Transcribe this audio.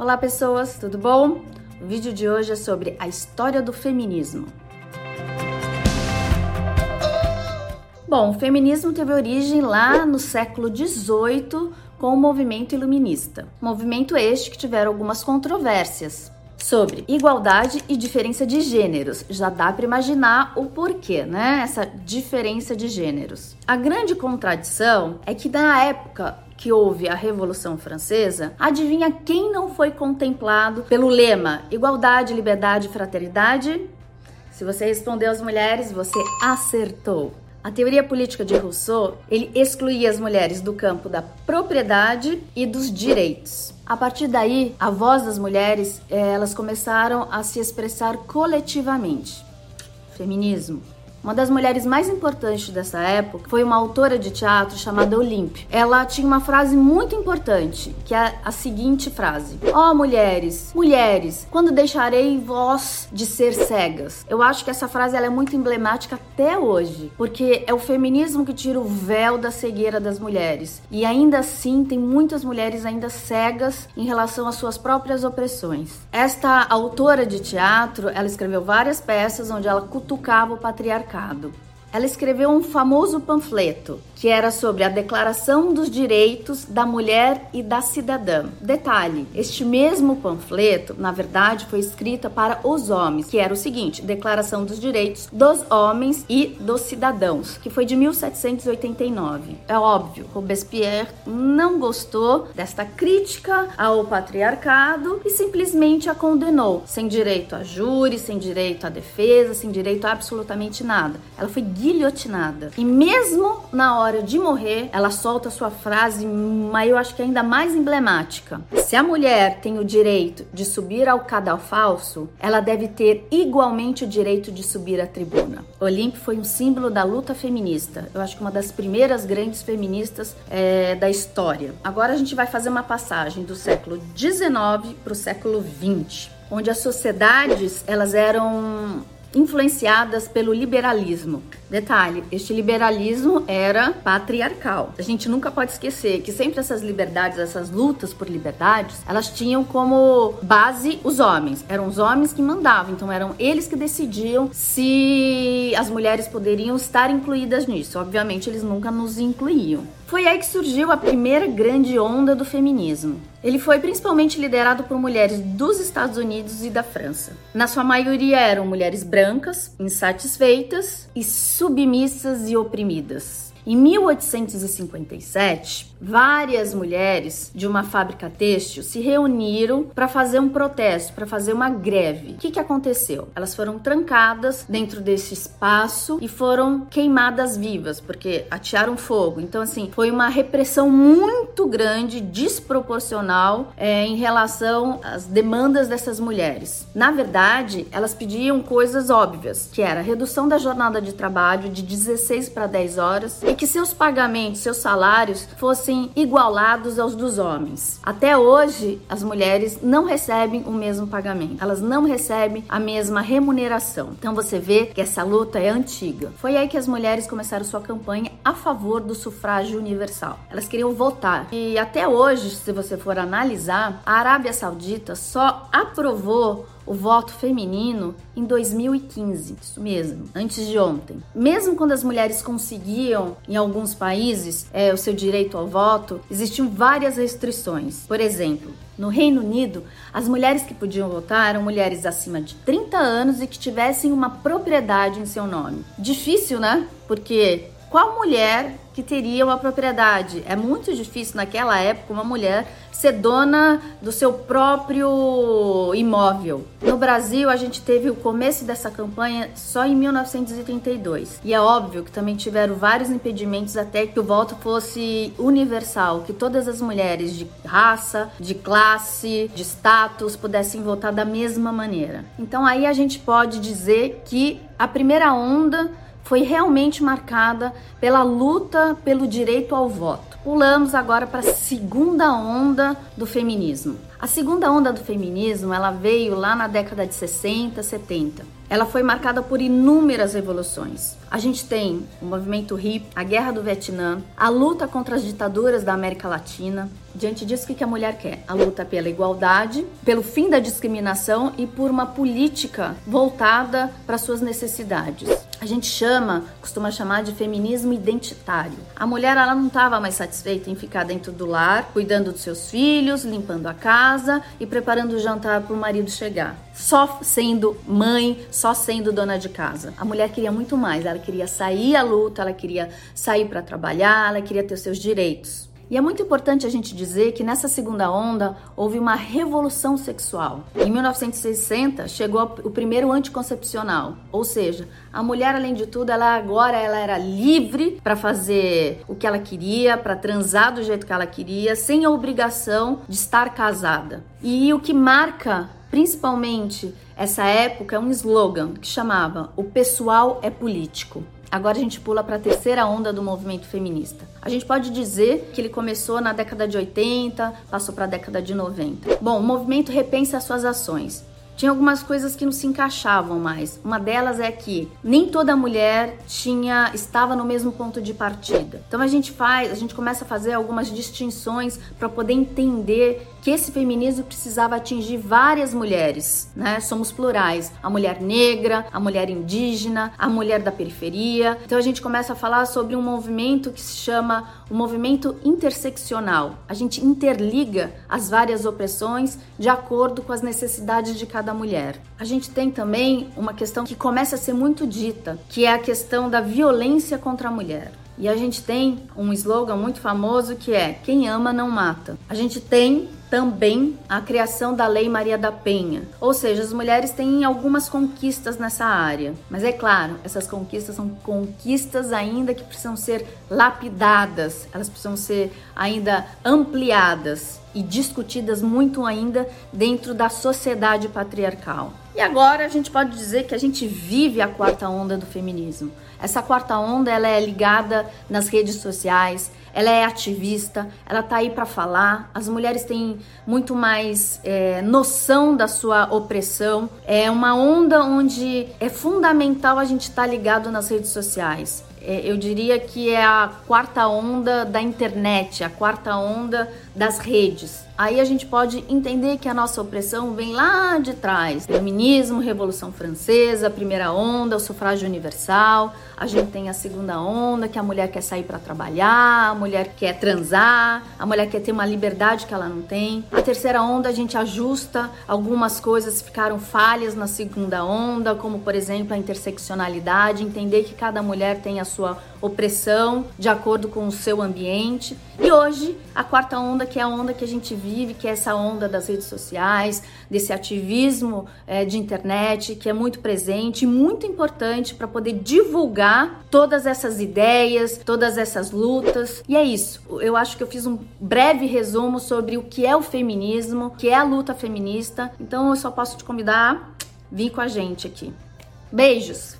Olá, pessoas, tudo bom? O vídeo de hoje é sobre a história do feminismo. Bom, o feminismo teve origem lá no século XVIII com o movimento iluminista. Movimento este que tiveram algumas controvérsias sobre igualdade e diferença de gêneros. Já dá para imaginar o porquê, né? Essa diferença de gêneros. A grande contradição é que na época que houve a Revolução Francesa, adivinha quem não foi contemplado pelo lema igualdade, liberdade e fraternidade? Se você respondeu às mulheres, você acertou. A teoria política de Rousseau, ele excluía as mulheres do campo da propriedade e dos direitos. A partir daí, a voz das mulheres, eh, elas começaram a se expressar coletivamente. Feminismo, uma das mulheres mais importantes dessa época foi uma autora de teatro chamada Olímpia. Ela tinha uma frase muito importante, que é a seguinte frase: Ó oh, mulheres, mulheres, quando deixarei vós de ser cegas? Eu acho que essa frase ela é muito emblemática até hoje, porque é o feminismo que tira o véu da cegueira das mulheres. E ainda assim, tem muitas mulheres ainda cegas em relação às suas próprias opressões. Esta autora de teatro, ela escreveu várias peças onde ela cutucava o patriarcado mercado. Ela escreveu um famoso panfleto que era sobre a Declaração dos Direitos da Mulher e da Cidadã. Detalhe: este mesmo panfleto, na verdade, foi escrita para os homens, que era o seguinte: Declaração dos Direitos dos Homens e dos Cidadãos, que foi de 1789. É óbvio, Robespierre não gostou desta crítica ao patriarcado e simplesmente a condenou, sem direito a júri, sem direito à defesa, sem direito a absolutamente nada. Ela foi guilhotinada. E mesmo na hora de morrer, ela solta sua frase, mas eu acho que ainda mais emblemática. Se a mulher tem o direito de subir ao cadafalso, ela deve ter igualmente o direito de subir à tribuna. Olympe foi um símbolo da luta feminista. Eu acho que uma das primeiras grandes feministas é, da história. Agora a gente vai fazer uma passagem do século 19 para o século 20, onde as sociedades elas eram influenciadas pelo liberalismo. Detalhe, este liberalismo era patriarcal. A gente nunca pode esquecer que sempre essas liberdades, essas lutas por liberdades, elas tinham como base os homens. Eram os homens que mandavam, então eram eles que decidiam se as mulheres poderiam estar incluídas nisso. Obviamente, eles nunca nos incluíam. Foi aí que surgiu a primeira grande onda do feminismo. Ele foi principalmente liderado por mulheres dos Estados Unidos e da França. Na sua maioria eram mulheres brancas, insatisfeitas e submissas e oprimidas. Em 1857, várias mulheres de uma fábrica têxtil se reuniram para fazer um protesto, para fazer uma greve. O que, que aconteceu? Elas foram trancadas dentro desse espaço e foram queimadas vivas, porque atearam fogo. Então, assim, foi uma repressão muito grande, desproporcional é, em relação às demandas dessas mulheres. Na verdade, elas pediam coisas óbvias, que era redução da jornada de trabalho de 16 para 10 horas e que seus pagamentos, seus salários fossem igualados aos dos homens. Até hoje, as mulheres não recebem o mesmo pagamento, elas não recebem a mesma remuneração. Então você vê que essa luta é antiga. Foi aí que as mulheres começaram sua campanha a favor do sufrágio universal. Elas queriam votar. E até hoje, se você for analisar, a Arábia Saudita só aprovou o voto feminino em 2015, isso mesmo, antes de ontem. Mesmo quando as mulheres conseguiam, em alguns países, é, o seu direito ao voto, existiam várias restrições. Por exemplo, no Reino Unido, as mulheres que podiam votar eram mulheres acima de 30 anos e que tivessem uma propriedade em seu nome. Difícil, né? Porque qual mulher que teria uma propriedade? É muito difícil naquela época uma mulher ser dona do seu próprio imóvel. No Brasil, a gente teve o começo dessa campanha só em 1932. E é óbvio que também tiveram vários impedimentos até que o voto fosse universal, que todas as mulheres de raça, de classe, de status pudessem votar da mesma maneira. Então aí a gente pode dizer que a primeira onda foi realmente marcada pela luta pelo direito ao voto. Pulamos agora para a segunda onda do feminismo. A segunda onda do feminismo, ela veio lá na década de 60, 70. Ela foi marcada por inúmeras revoluções. A gente tem o movimento hippie, a guerra do Vietnã, a luta contra as ditaduras da América Latina. Diante disso, o que a mulher quer? A luta pela igualdade, pelo fim da discriminação e por uma política voltada para suas necessidades a gente chama, costuma chamar de feminismo identitário. A mulher ela não estava mais satisfeita em ficar dentro do lar, cuidando dos seus filhos, limpando a casa e preparando o jantar para o marido chegar. Só sendo mãe, só sendo dona de casa. A mulher queria muito mais, ela queria sair à luta, ela queria sair para trabalhar, ela queria ter seus direitos. E é muito importante a gente dizer que nessa segunda onda houve uma revolução sexual. Em 1960 chegou o primeiro anticoncepcional, ou seja, a mulher além de tudo, ela agora ela era livre para fazer o que ela queria, para transar do jeito que ela queria, sem a obrigação de estar casada. E o que marca principalmente essa época é um slogan que chamava O pessoal é político. Agora a gente pula para a terceira onda do movimento feminista. A gente pode dizer que ele começou na década de 80, passou para a década de 90. Bom, o movimento repensa as suas ações tinha algumas coisas que não se encaixavam mais. Uma delas é que nem toda mulher tinha estava no mesmo ponto de partida. Então a gente faz, a gente começa a fazer algumas distinções para poder entender que esse feminismo precisava atingir várias mulheres, né? Somos plurais, a mulher negra, a mulher indígena, a mulher da periferia. Então a gente começa a falar sobre um movimento que se chama o movimento interseccional. A gente interliga as várias opressões de acordo com as necessidades de cada mulher. A gente tem também uma questão que começa a ser muito dita, que é a questão da violência contra a mulher. E a gente tem um slogan muito famoso que é: quem ama não mata. A gente tem também a criação da Lei Maria da Penha. Ou seja, as mulheres têm algumas conquistas nessa área. Mas é claro, essas conquistas são conquistas ainda que precisam ser lapidadas, elas precisam ser ainda ampliadas e discutidas muito ainda dentro da sociedade patriarcal. E agora a gente pode dizer que a gente vive a quarta onda do feminismo. Essa quarta onda ela é ligada nas redes sociais, ela é ativista, ela tá aí para falar. As mulheres têm muito mais é, noção da sua opressão. É uma onda onde é fundamental a gente estar tá ligado nas redes sociais. É, eu diria que é a quarta onda da internet, a quarta onda das redes. Aí a gente pode entender que a nossa opressão vem lá de trás. Feminismo, Revolução Francesa, primeira onda, o sufrágio universal. A gente tem a segunda onda, que a mulher quer sair para trabalhar, a mulher quer transar, a mulher quer ter uma liberdade que ela não tem. A terceira onda a gente ajusta algumas coisas que ficaram falhas na segunda onda, como por exemplo a interseccionalidade, entender que cada mulher tem a sua opressão de acordo com o seu ambiente. E hoje, a quarta onda, que é a onda que a gente vive, que é essa onda das redes sociais, desse ativismo é, de internet, que é muito presente e muito importante para poder divulgar todas essas ideias, todas essas lutas. E é isso. Eu acho que eu fiz um breve resumo sobre o que é o feminismo, o que é a luta feminista. Então eu só posso te convidar, vir com a gente aqui. Beijos!